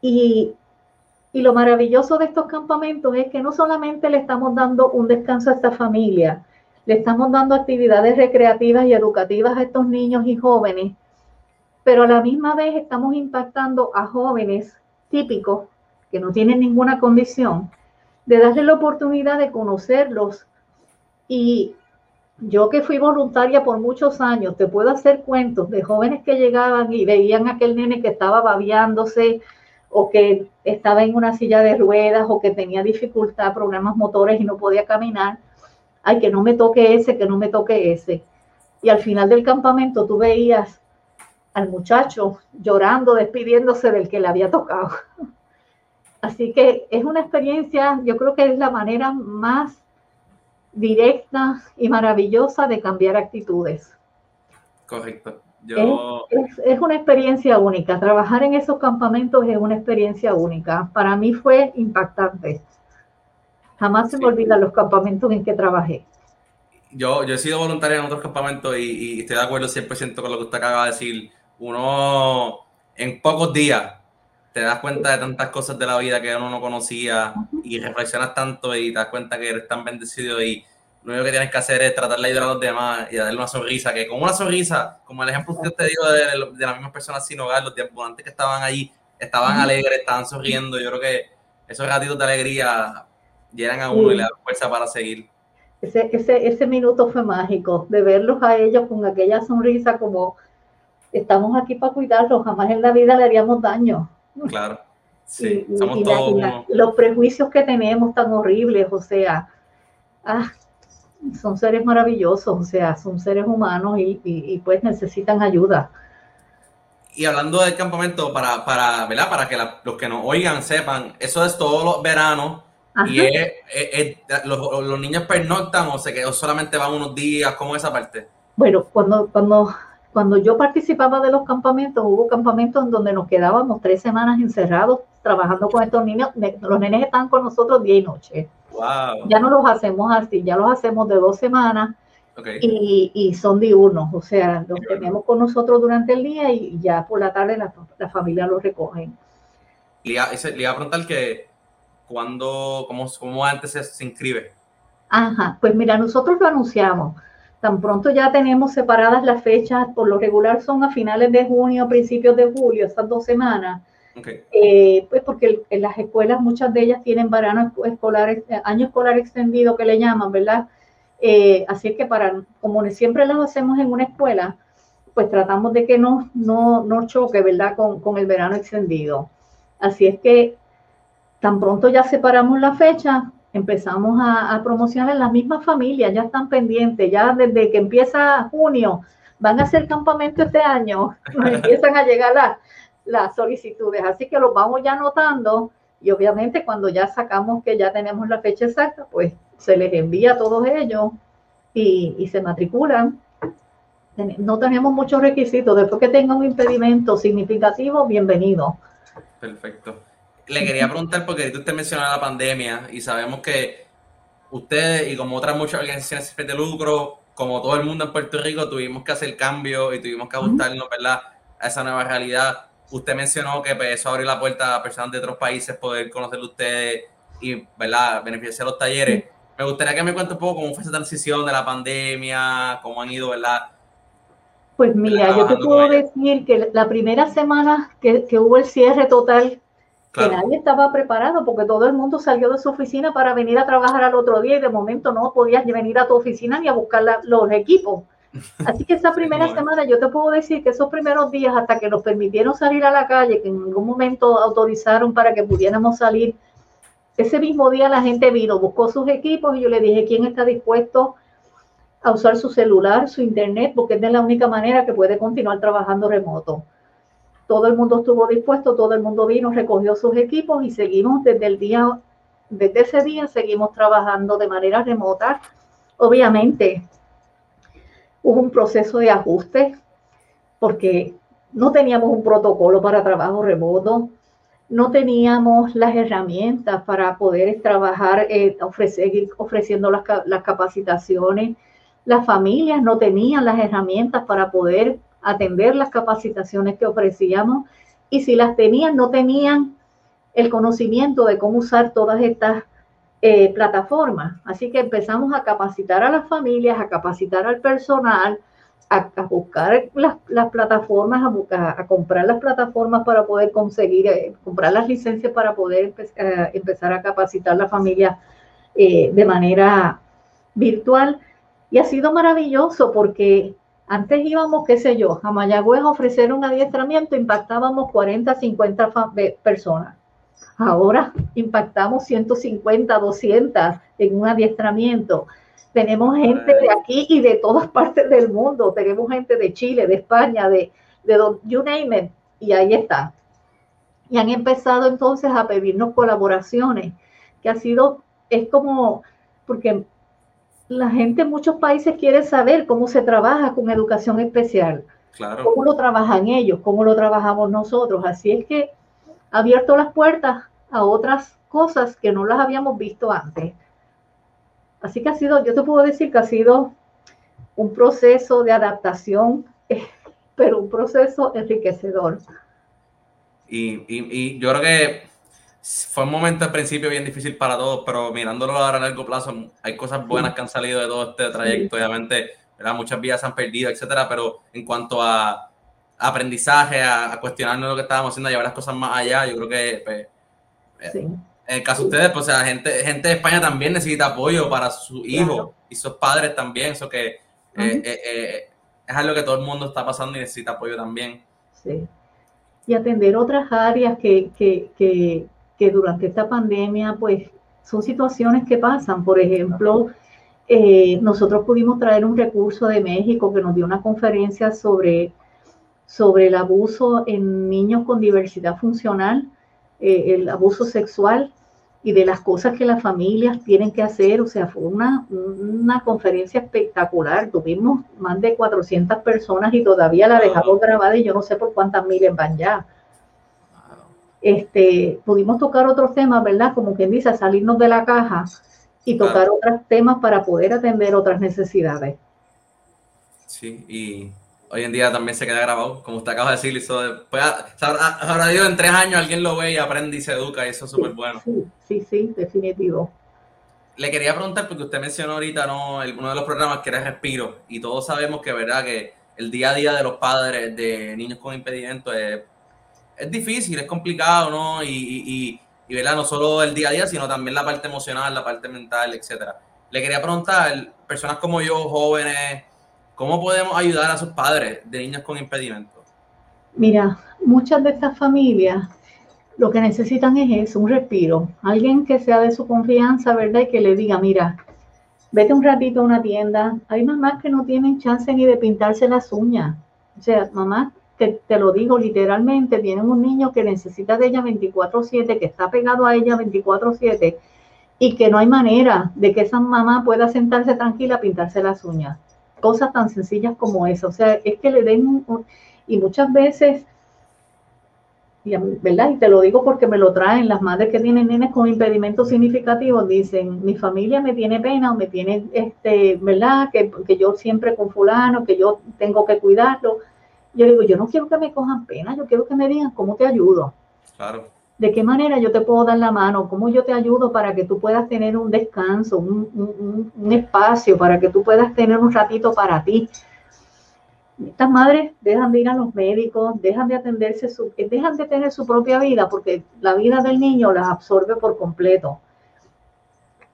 Y, y lo maravilloso de estos campamentos es que no solamente le estamos dando un descanso a esta familia, le estamos dando actividades recreativas y educativas a estos niños y jóvenes, pero a la misma vez estamos impactando a jóvenes típicos que no tienen ninguna condición, de darles la oportunidad de conocerlos. Y yo que fui voluntaria por muchos años, te puedo hacer cuentos de jóvenes que llegaban y veían aquel nene que estaba babeándose o que estaba en una silla de ruedas o que tenía dificultad, problemas motores y no podía caminar. Ay, que no me toque ese, que no me toque ese. Y al final del campamento tú veías al muchacho llorando, despidiéndose del que le había tocado. Así que es una experiencia, yo creo que es la manera más directa y maravillosa de cambiar actitudes. Correcto. Es, una experiencia única. Trabajar en esos campamentos es una experiencia única. Para mí fue impactante. Jamás se me olvidan los campamentos en que trabajé. Yo, yo he sido voluntaria en otros campamentos y, y estoy de acuerdo 100% con lo que usted acaba de decir uno en pocos días te das cuenta de tantas cosas de la vida que uno no conocía y reflexionas tanto y te das cuenta que eres tan bendecido y lo único que tienes que hacer es tratar de ayudar a los demás y darle una sonrisa, que con una sonrisa, como el ejemplo que usted dio de, de las mismas personas sin hogar, los antes que estaban allí, estaban alegres, estaban sonriendo, yo creo que esos ratitos de alegría llegan a uno y le dan fuerza para seguir. Ese, ese, ese minuto fue mágico, de verlos a ellos con aquella sonrisa como estamos aquí para cuidarlos, jamás en la vida le haríamos daño. Claro. Sí, somos todos los prejuicios que tenemos tan horribles, o sea, ah, son seres maravillosos, o sea, son seres humanos y, pues necesitan ayuda. Y hablando del campamento, para, para, ¿verdad? para que los que nos oigan sepan, eso es todos los veranos y los, los, niños pernoctan o, se, o solamente van unos días, ¿cómo es esa parte? Bueno, cuando, cuando cuando yo participaba de los campamentos, hubo campamentos en donde nos quedábamos tres semanas encerrados trabajando con estos niños. Los nenes están con nosotros día y noche. Ya no los hacemos así, ya los hacemos de dos semanas y, son diurnos. O sea, los tenemos con nosotros durante el día y ya por la tarde la, familia los recogen. Le iba, a preguntar que cuando, cómo, cómo antes se, se inscribe. Ajá, pues mira, nosotros lo anunciamos Tan pronto ya tenemos separadas las fechas, por lo regular son a finales de junio, principios de julio, estas dos semanas. Eh, pues porque en las escuelas muchas de ellas tienen verano escolar, eh, año escolar extendido que le llaman, ¿verdad? Eh, así es que para, como siempre lo hacemos en una escuela, pues tratamos de que no, no, no choque, ¿verdad? Con, con el verano extendido. Así es que tan pronto ya separamos la fecha, empezamos a, promocionar las mismas familias, ya están pendientes, ya desde que empieza junio, van a hacer campamento este año, [LAUGHS] empiezan a llegar las, solicitudes, así que los vamos ya anotando y obviamente cuando ya sacamos que ya tenemos la fecha exacta, pues se les envía a todos ellos y, y se matriculan. No tenemos muchos requisitos, después que tengan un impedimento significativo, bienvenido. Perfecto le quería preguntar, porque usted mencionó la pandemia y sabemos que ustedes y como otras muchas organizaciones de lucro, como todo el mundo en Puerto Rico, tuvimos que hacer cambio y tuvimos que ajustarnos, ¿verdad? A esa nueva realidad. Usted mencionó que pues, eso abrió la puerta a personas de otros países poder conocer ustedes y, ¿verdad?, beneficiar los talleres. Me gustaría que me cuente un poco cómo fue esa transición de la pandemia, cómo han ido, ¿verdad? Pues mira, yo te puedo decir que la primera semana que, que hubo el cierre total que nadie estaba preparado porque todo el mundo salió de su oficina para venir a trabajar al otro día y de momento no podías venir a tu oficina ni a buscar los equipos. [LAUGHS] Así que esa primera semana, yo te puedo decir que esos primeros días, hasta que nos permitieron salir a la calle, que en algún momento autorizaron para que pudiéramos salir, ese mismo día la gente vino, buscó sus equipos y yo le dije, ¿quién está dispuesto a usar su celular, su internet? Porque es de la única manera que puede continuar trabajando remoto. Todo el mundo estuvo dispuesto, todo el mundo vino, recogió sus equipos y seguimos desde el día, desde ese día seguimos trabajando de manera remota. Obviamente, hubo un proceso de ajuste porque no teníamos un protocolo para trabajo remoto, no teníamos las herramientas para poder trabajar, eh, ofrecer, ofreciendo las, las capacitaciones. Las familias no tenían las herramientas para poder atender las capacitaciones que ofrecíamos y si las tenían, no tenían el conocimiento de cómo usar todas estas eh, plataformas. Así que empezamos a capacitar a las familias, a capacitar al personal, a, buscar las, plataformas, a, a, comprar las plataformas para poder conseguir, eh, comprar las licencias para poder eh, empezar a capacitar a la familia de manera virtual. Y ha sido maravilloso porque antes íbamos, qué sé yo, a Mayagüez a ofrecer un adiestramiento, impactábamos 40, 50 personas. Ahora impactamos 150, 200 en un adiestramiento. Tenemos gente de aquí y de todas partes del mundo. Tenemos gente de Chile, de España, de, de you name it. Y ahí está. Y han empezado entonces a pedirnos colaboraciones, que ha sido, es como, porque la gente en muchos países quiere saber cómo se trabaja con educación especial. Claro. Cómo lo trabajan ellos, cómo lo trabajamos nosotros. Así es que ha abierto las puertas a otras cosas que no las habíamos visto antes. Así que ha sido, yo te puedo decir que ha sido un proceso de adaptación, [LAUGHS] pero un proceso enriquecedor. Y, yo creo que fue un momento al principio bien difícil para todos, pero mirándolo ahora a largo plazo, hay cosas buenas que han salido de todo este trayecto. Obviamente, muchas vidas se han perdido, etcétera, pero en cuanto a aprendizaje, a, cuestionarnos lo que estábamos haciendo, a llevar las cosas más allá, yo creo que pues, en el caso de ustedes, pues, sea, gente, gente de España también necesita apoyo para su hijo y sus padres también. Eso que eh, eh, eh, es algo que todo el mundo está pasando y necesita apoyo también. Sí. Y atender otras áreas que, que, que, que durante esta pandemia, pues, son situaciones que pasan. Por ejemplo, nosotros pudimos traer un recurso de México que nos dio una conferencia sobre, sobre el abuso en niños con diversidad funcional eh, el abuso sexual y de las cosas que las familias tienen que hacer. O sea, fue una, una conferencia espectacular. Tuvimos más de 400 personas y todavía la dejamos grabada y yo no sé por cuántas miles van ya. Este, pudimos tocar otros temas, ¿verdad? Como quien dice, salirnos de la caja y tocar otros temas para poder atender otras necesidades. Sí, y hoy en día también se queda grabado, como usted acaba de decir, hizo después, ahora digo, en tres años alguien lo ve y aprende y se educa, y eso es súper bueno. Sí, sí, sí, definitivo. Le quería preguntar, porque usted mencionó ahorita, ¿no? uno de los programas que era Respiro, y todos sabemos que, ¿verdad?, que el día a día de los padres de niños con impedimento es, es difícil, es complicado, ¿no? Y, y, y, ¿verdad? No solo el día a día, sino también la parte emocional, la parte mental, etcétera. Le quería preguntar, personas como yo, jóvenes, ¿Cómo podemos ayudar a sus padres de niños con impedimentos? Mira, muchas de estas familias lo que necesitan es eso, un respiro. Alguien que sea de su confianza, ¿verdad? Y que le diga, mira, vete un ratito a una tienda. Hay mamás que no tienen chance ni de pintarse las uñas. O sea, mamá, te, lo digo literalmente, tienen un niño que necesita de ella 24/7, que está pegado a ella 24/7 y que no hay manera de que esa mamá pueda sentarse tranquila a pintarse las uñas cosas tan sencillas como eso. O sea, es que le den, y muchas veces, ¿verdad? Y te lo digo porque me lo traen las madres que tienen nenes con impedimentos significativos, dicen, mi familia me tiene pena o me tiene, este, ¿verdad? Que, que yo siempre con fulano, que yo tengo que cuidarlo. Yo digo, yo no quiero que me cojan pena, yo quiero que me digan cómo te ayudo. Claro de qué manera yo te puedo dar la mano, cómo yo te ayudo para que tú puedas tener un descanso, un, espacio, para que tú puedas tener un ratito para ti. Estas madres dejan de ir a los médicos, dejan de atenderse, su, dejan de tener su propia vida porque la vida del niño las absorbe por completo.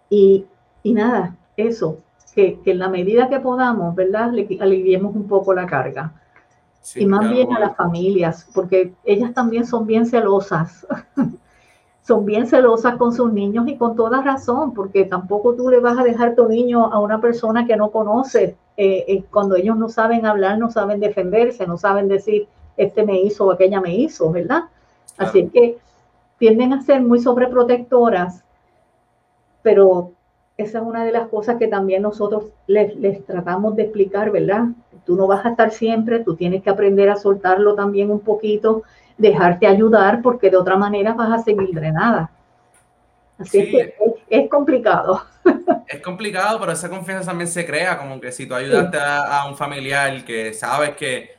Y, y nada, eso, que, en la medida que podamos, ¿verdad? Le aliviemos un poco la carga. Y más bien a las familias, porque ellas también son bien celosas. [LAUGHS] son bien celosas con sus niños y con toda razón, porque tampoco tú le vas a dejar tu niño a una persona que no conoce, eh, eh, cuando ellos no saben hablar, no saben defenderse, no saben decir, este me hizo o aquella me hizo, ¿verdad? Así que tienden a ser muy sobreprotectoras, pero esa es una de las cosas que también nosotros les, les, tratamos de explicar, ¿verdad? Tú no vas a estar siempre, tú tienes que aprender a soltarlo también un poquito dejarte ayudar porque de otra manera vas a seguir drenada. Así que es, complicado. [LAUGHS] Es complicado, pero esa confianza también se crea, como que si tú ayudaste a, un familiar que sabes que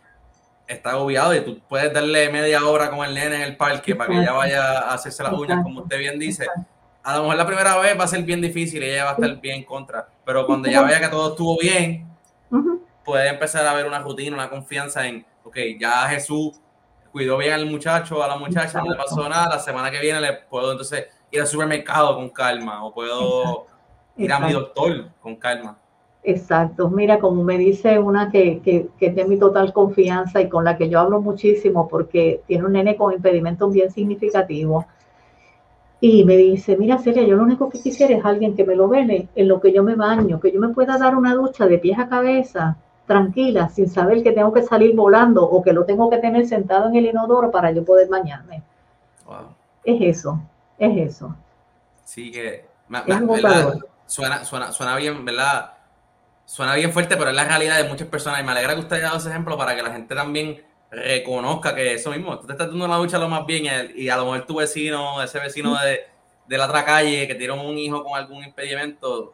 está agobiado y tú puedes darle media hora con el nene en el parque para que ella vaya a hacerse las uñas, como usted bien dice. A lo mejor la primera vez va a ser bien difícil y ella va a estar bien en contra, pero cuando ya vea que todo estuvo bien, puede empezar a ver una rutina, una confianza en, ok, ya Jesús cuidó bien al muchacho, a la muchacha, no le pasó nada, la semana que viene le puedo entonces ir al supermercado con calma o puedo ir a mi doctor con calma. Exacto, mira, como me dice una que, que, que es de mi total confianza y con la que yo hablo muchísimo porque tiene un nene con impedimentos bien significativos. Y me dice, mira Celia, yo lo único que quisiera es alguien que me lo vele en lo que yo me baño, que yo me pueda dar una ducha de pies a cabeza tranquila, sin saber que tengo que salir volando o que lo tengo que tener sentado en el inodoro para yo poder bañarme. Es eso, es eso. Sí, que suena, suena, suena bien, ¿verdad? Suena bien fuerte, pero es la realidad de muchas personas. Y me alegra que usted haya dado ese ejemplo para que la gente también reconozca que eso mismo, tú te estás dando una ducha lo más bien y, a lo mejor tu vecino, ese vecino de, de la otra calle que tiene un hijo con algún impedimento,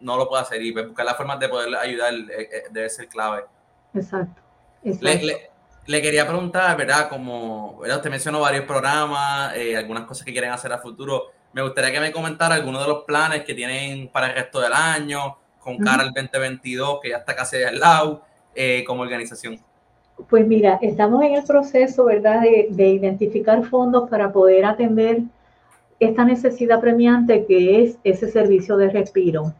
no lo puede hacer y buscar las formas de poder ayudar eh, eh, debe ser clave. Exacto. Le, quería preguntar, ¿verdad? Como ¿verdad? usted mencionó varios programas, eh, algunas cosas que quieren hacer a futuro. Me gustaría que me comentara algunos de los planes que tienen para el resto del año, con cara al 2022, que ya está casi al lado, como organización. Pues mira, estamos en el proceso, ¿verdad?, de, de identificar fondos para poder atender esta necesidad premiante que es ese servicio de respiro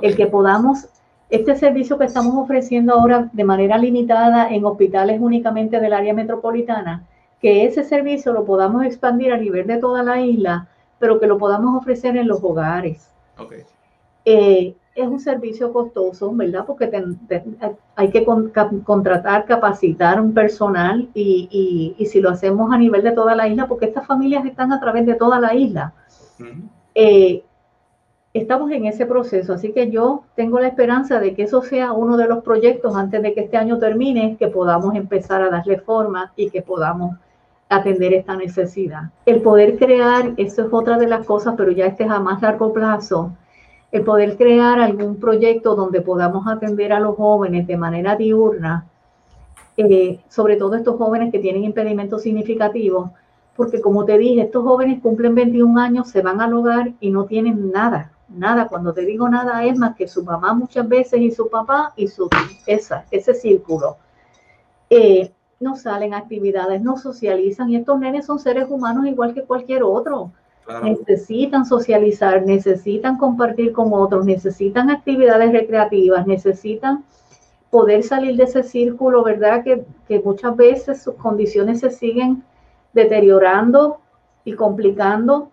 el que podamos, este servicio que estamos ofreciendo ahora de manera limitada en hospitales únicamente del área metropolitana, que ese servicio lo podamos expandir a nivel de toda la isla, pero que lo podamos ofrecer en los hogares. Eh, es un servicio costoso, ¿verdad? Porque hay que contratar, capacitar un personal y, y, si lo hacemos a nivel de toda la isla, porque estas familias están a través de toda la isla estamos en ese proceso, así que yo tengo la esperanza de que eso sea uno de los proyectos antes de que este año termine, que podamos empezar a darle forma y que podamos atender esta necesidad. El poder crear, eso es otra de las cosas, pero ya este es a más largo plazo, el poder crear algún proyecto donde podamos atender a los jóvenes de manera diurna, eh, sobre todo estos jóvenes que tienen impedimentos significativos, porque como te dije, estos jóvenes cumplen 21 años, se van al hogar y no tienen nada nada, cuando te digo nada es más que su mamá muchas veces y su papá y su esa, ese círculo. Eh, no salen actividades, no socializan y estos nenes son seres humanos igual que cualquier otro. Necesitan socializar, necesitan compartir con otros, necesitan actividades recreativas, necesitan poder salir de ese círculo, ¿verdad? Que, que muchas veces sus condiciones se siguen deteriorando y complicando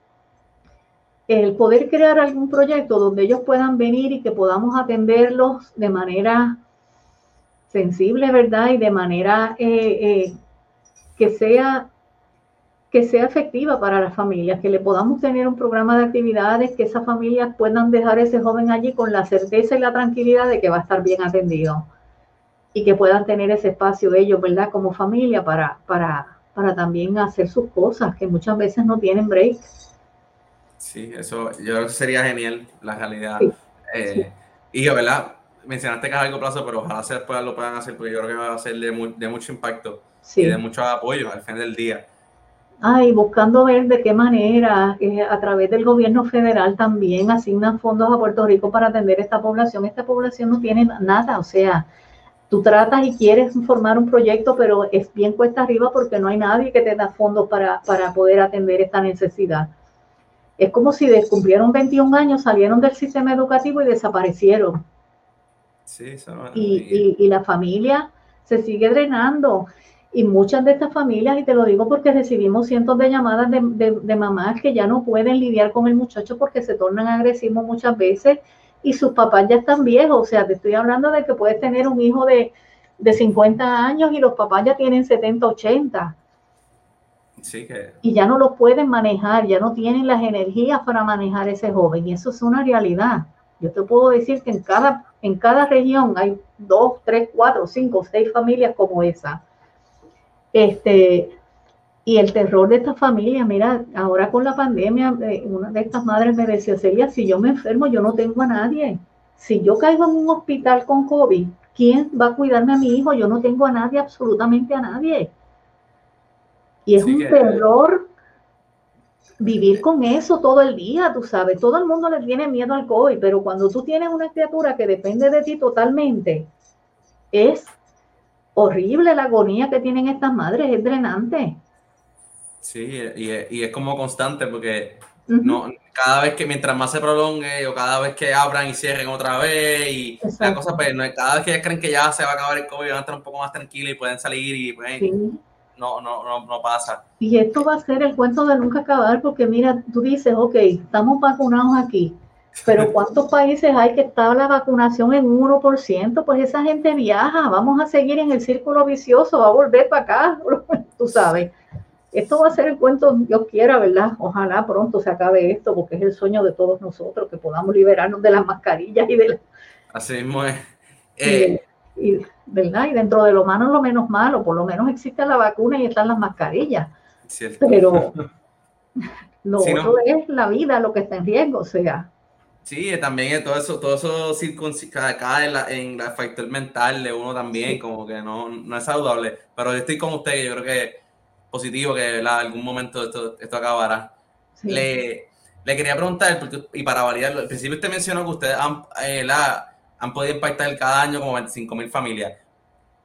el poder crear algún proyecto donde ellos puedan venir y que podamos atenderlos de manera sensible, ¿verdad? Y de manera eh, eh, que sea que sea efectiva para las familias, que le podamos tener un programa de actividades, que esas familias puedan dejar a ese joven allí con la certeza y la tranquilidad de que va a estar bien atendido y que puedan tener ese espacio ellos, ¿verdad? Como familia para, para, para también hacer sus cosas, que muchas veces no tienen break. Sí, eso yo creo que sería genial, la realidad. Eh, y yo, ¿verdad? Mencionaste que es a largo plazo, pero ojalá se después lo puedan hacer, porque yo creo que va a ser de, mucho impacto y de mucho apoyo al fin del día. Ay, buscando ver de qué manera eh, a través del gobierno federal también asignan fondos a Puerto Rico para atender esta población. Esta población no tiene nada, o sea, tú tratas y quieres formar un proyecto, pero es bien cuesta arriba porque no hay nadie que te da fondos para, para poder atender esta necesidad. Es como si cumplieron 21 años, salieron del sistema educativo y desaparecieron. Sí, y, y, la familia se sigue drenando. Y muchas de estas familias, y te lo digo porque recibimos cientos de llamadas de, de, mamás que ya no pueden lidiar con el muchacho porque se tornan agresivos muchas veces y sus papás ya están viejos. O sea, te estoy hablando de que puedes tener un hijo de, de 50 años y los papás ya tienen 70, 80. Y ya no lo pueden manejar, ya no tienen las energías para manejar ese joven. Y eso es una realidad. Yo te puedo decir que en cada, en cada región hay dos, tres, cuatro, cinco, seis familias como esa. Este, y el terror de esta familia, mira, ahora con la pandemia, eh, una de estas madres me decía, Celia, si yo me enfermo, yo no tengo a nadie. Si yo caigo en un hospital con COVID, ¿quién va a cuidarme a mi hijo? Yo no tengo a nadie, absolutamente a nadie. Y es un terror vivir con eso todo el día, tú sabes, todo el mundo le tiene miedo al COVID, pero cuando tú tienes una criatura que depende de ti totalmente, es horrible la agonía que tienen estas madres, es drenante. Sí, y, es como constante porque no, cada vez que mientras más se prolongue o cada vez que abran y cierren otra vez y la cosa pues no, cada vez que creen que ya se va a acabar el COVID van a estar un poco más tranquilos y pueden salir y pues, no, no, no, no pasa. Y esto va a ser el cuento de nunca acabar, porque mira, tú dices, ok, estamos vacunados aquí, pero [LAUGHS] ¿cuántos países hay que está la vacunación en 1%? Pues esa gente viaja, vamos a seguir en el círculo vicioso, va a volver para acá, [LAUGHS] tú sabes. Esto va a ser el cuento, Dios quiera, ¿verdad? Ojalá pronto se acabe esto, porque es el sueño de todos nosotros, que podamos liberarnos de las mascarillas y de la... Así mismo es. Eh, y, ¿verdad? Y dentro de lo malo, lo menos malo, por lo menos existe la vacuna y están las mascarillas. Pero [LAUGHS] lo otro es la vida lo que está en riesgo, o sea. Sí, también todo eso, todo eso cae en, la, en el factor mental de uno también, como que no, no es saludable. Pero yo estoy con usted, yo creo que positivo que en algún momento esto, esto acabará. Le, le, quería preguntar, y para variar, al principio usted mencionó que ustedes han, eh, la, han podido impactar cada año como 25 mil familias.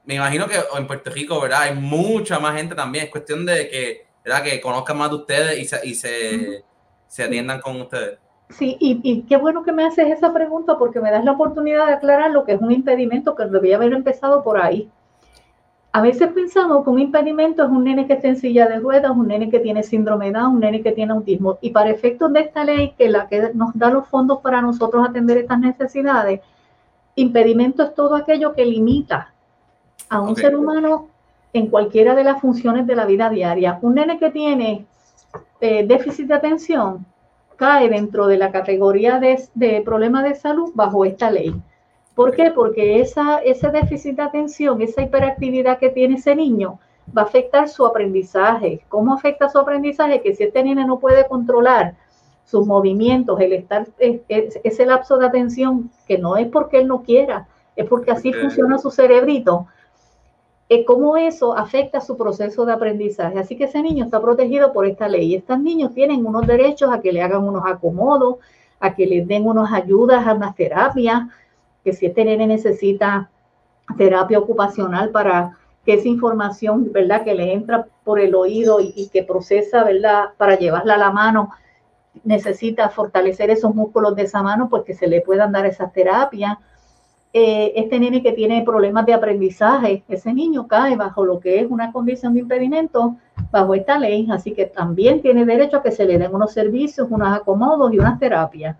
Me imagino que en Puerto Rico, ¿verdad? Hay mucha más gente también. Es cuestión de que, ¿verdad? Que conozcan más de ustedes y se, y se, se atiendan con ustedes. Sí, y, y, qué bueno que me haces esa pregunta porque me das la oportunidad de aclarar lo que es un impedimento que debía haber empezado por ahí. A veces pensamos que un impedimento es un nene que está en silla de ruedas, un nene que tiene síndrome de Down, un nene que tiene autismo. Y para efectos de esta ley, que la que nos da los fondos para nosotros atender estas necesidades, Impedimento es todo aquello que limita a un ser humano en cualquiera de las funciones de la vida diaria. Un nene que tiene eh, déficit de atención cae dentro de la categoría de, de problemas de salud bajo esta ley. ¿Por qué? Porque esa, ese déficit de atención, esa hiperactividad que tiene ese niño, va a afectar su aprendizaje. ¿Cómo afecta su aprendizaje? Que si este niño no puede controlar sus movimientos, el estar, ese lapso de atención, que no es porque él no quiera, es porque así funciona su cerebrito, es cómo eso afecta su proceso de aprendizaje. Así que ese niño está protegido por esta ley. Estos niños tienen unos derechos a que le hagan unos acomodos, a que les den unas ayudas a unas terapias, que si este nene necesita terapia ocupacional para que esa información, ¿verdad?, que le entra por el oído y, y que procesa, ¿verdad?, para llevarla a la mano, necesita fortalecer esos músculos de esa mano, pues que se le puedan dar esas terapias. Eh, este nene que tiene problemas de aprendizaje, ese niño cae bajo lo que es una condición de impedimento, bajo esta ley, así que también tiene derecho a que se le den unos servicios, unos acomodos y unas terapias.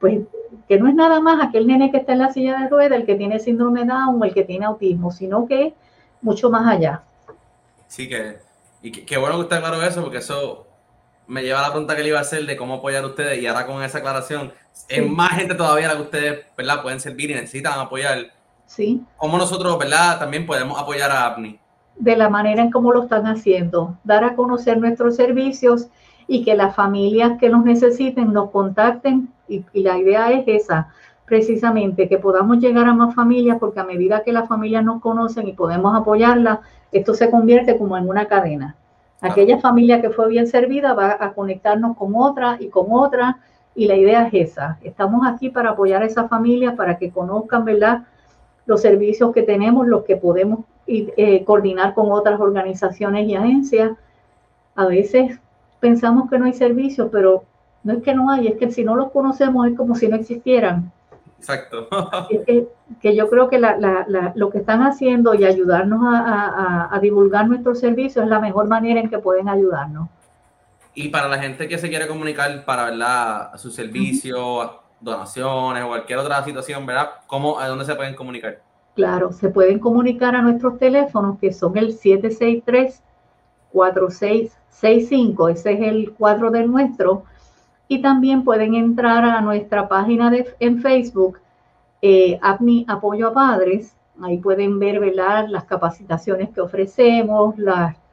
Pues que no es nada más aquel nene que está en la silla de ruedas, el que tiene síndrome de Down o el que tiene autismo, sino que mucho más allá. Sí, que, y qué bueno que usted aclaró eso, porque eso me lleva a la pregunta que le iba a hacer de cómo apoyar a ustedes y ahora con esa aclaración, es más gente todavía la que ustedes, ¿verdad? Pueden servir y necesitan apoyar. Sí. ¿Cómo nosotros, ¿verdad? También podemos apoyar a APNI. De la manera en cómo lo están haciendo, dar a conocer nuestros servicios y que las familias que los necesiten nos contacten y, y la idea es esa, precisamente que podamos llegar a más familias porque a medida que las familias nos conocen y podemos apoyarlas, esto se convierte como en una cadena. Aquella familia que fue bien servida va a conectarnos con otra y con otra y la idea es esa. Estamos aquí para apoyar a esa familia, para que conozcan, ¿verdad? Los servicios que tenemos, los que podemos eh, coordinar con otras organizaciones y agencias. A veces pensamos que no hay servicios, pero no es que no hay, es que si no los conocemos es como si no existieran. Exacto. [LAUGHS] que, yo creo que lo que están haciendo y ayudarnos a, divulgar nuestros servicios es la mejor manera en que pueden ayudarnos. Y para la gente que se quiere comunicar para ¿verdad? su servicio, donaciones o cualquier otra situación, ¿verdad? ¿Cómo, ¿A dónde se pueden comunicar? Claro, se pueden comunicar a nuestros teléfonos que son el 763-4665, ese es el cuadro del nuestro, y también pueden entrar a nuestra página en Facebook, eh, Apoyo a Padres, ahí pueden ver ¿verdad? las capacitaciones que ofrecemos,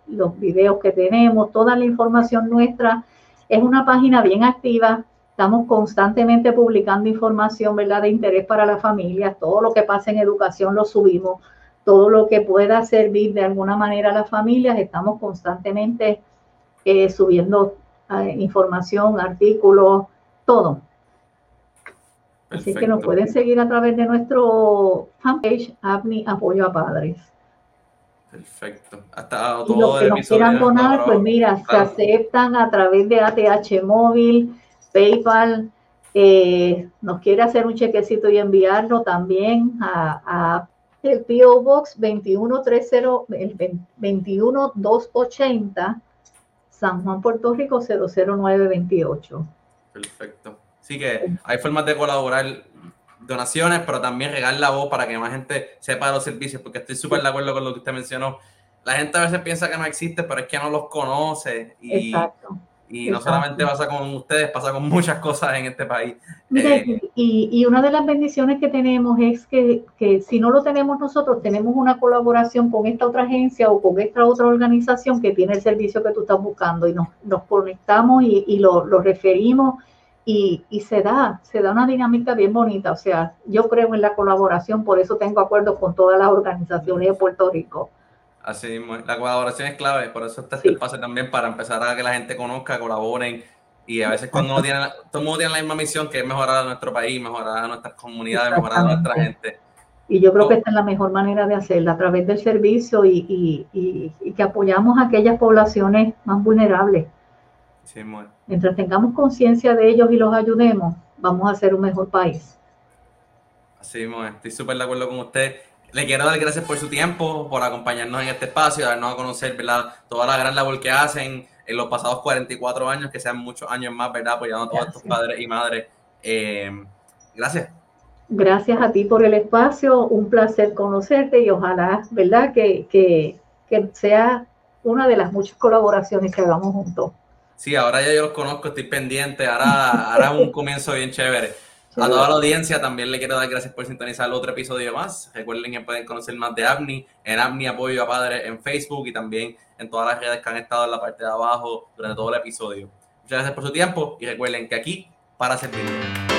los videos que tenemos, toda la información nuestra. Es una página bien activa, Estamos constantemente publicando información, ¿verdad?, de interés para la familia. Todo lo que pasa en educación lo subimos. Todo lo que pueda servir de alguna manera a las familias, estamos constantemente eh, subiendo eh, información, artículos, todo. Así que nos pueden seguir a través de nuestro fanpage, APNI Apoyo a Padres. Perfecto. Hasta todo y los que nos quieran donar, pues mira, se aceptan a través de ATH móvil, PayPal, eh, nos quiere hacer un chequecito y enviarlo también a, el PO Box 213, el 21280, San Juan, Puerto Rico 00928. Perfecto. Así que hay formas de colaborar, donaciones, pero también regar la voz para que más gente sepa de los servicios, porque estoy súper de acuerdo con lo que usted mencionó. La gente a veces piensa que no existe, pero es que no los conoce. Y, Exacto y no solamente pasa con ustedes, pasa con muchas cosas en este país. Eh, y, una de las bendiciones que tenemos es que, si no lo tenemos nosotros, tenemos una colaboración con esta otra agencia o con esta otra organización que tiene el servicio que tú estás buscando y nos, nos conectamos y, lo, referimos y, y, se da, se da una dinámica bien bonita. O sea, yo creo en la colaboración, por eso tengo acuerdos con todas las organizaciones de Puerto Rico. Así la colaboración es clave, por eso está este espacio también para empezar a que la gente conozca, colaboren y a veces cuando uno tiene, todo el mundo tiene la misma misión que es mejorar a nuestro país, mejorar a nuestras comunidades, mejorar a nuestra gente. Y yo creo que esta es la mejor manera de hacerla, a través del servicio y, que apoyamos a aquellas poblaciones más vulnerables. Sí, Mientras tengamos conciencia de ellos y los ayudemos, vamos a ser un mejor país. Así mismo, estoy súper de acuerdo con usted. Le quiero dar gracias por su tiempo, por acompañarnos en este espacio, darnos a conocer ¿verdad? toda la gran labor que hacen en los pasados 44 años, que sean muchos años más, ¿verdad? apoyando a todos estos padres y madres. Eh, gracias. Gracias a ti por el espacio, un placer conocerte y ojalá, ¿verdad? Que, que, que sea una de las muchas colaboraciones que hagamos juntos. Sí, ahora ya yo los conozco, estoy pendiente, ahora, ahora un comienzo bien chévere. A toda la audiencia también le quiero dar gracias por sintonizar otro episodio más. Recuerden que pueden conocer más de AVNI en AVNI Apoyo a Padres en Facebook y también en todas las redes que han estado en la parte de abajo durante todo el episodio. Muchas gracias por su tiempo y recuerden que aquí para servir.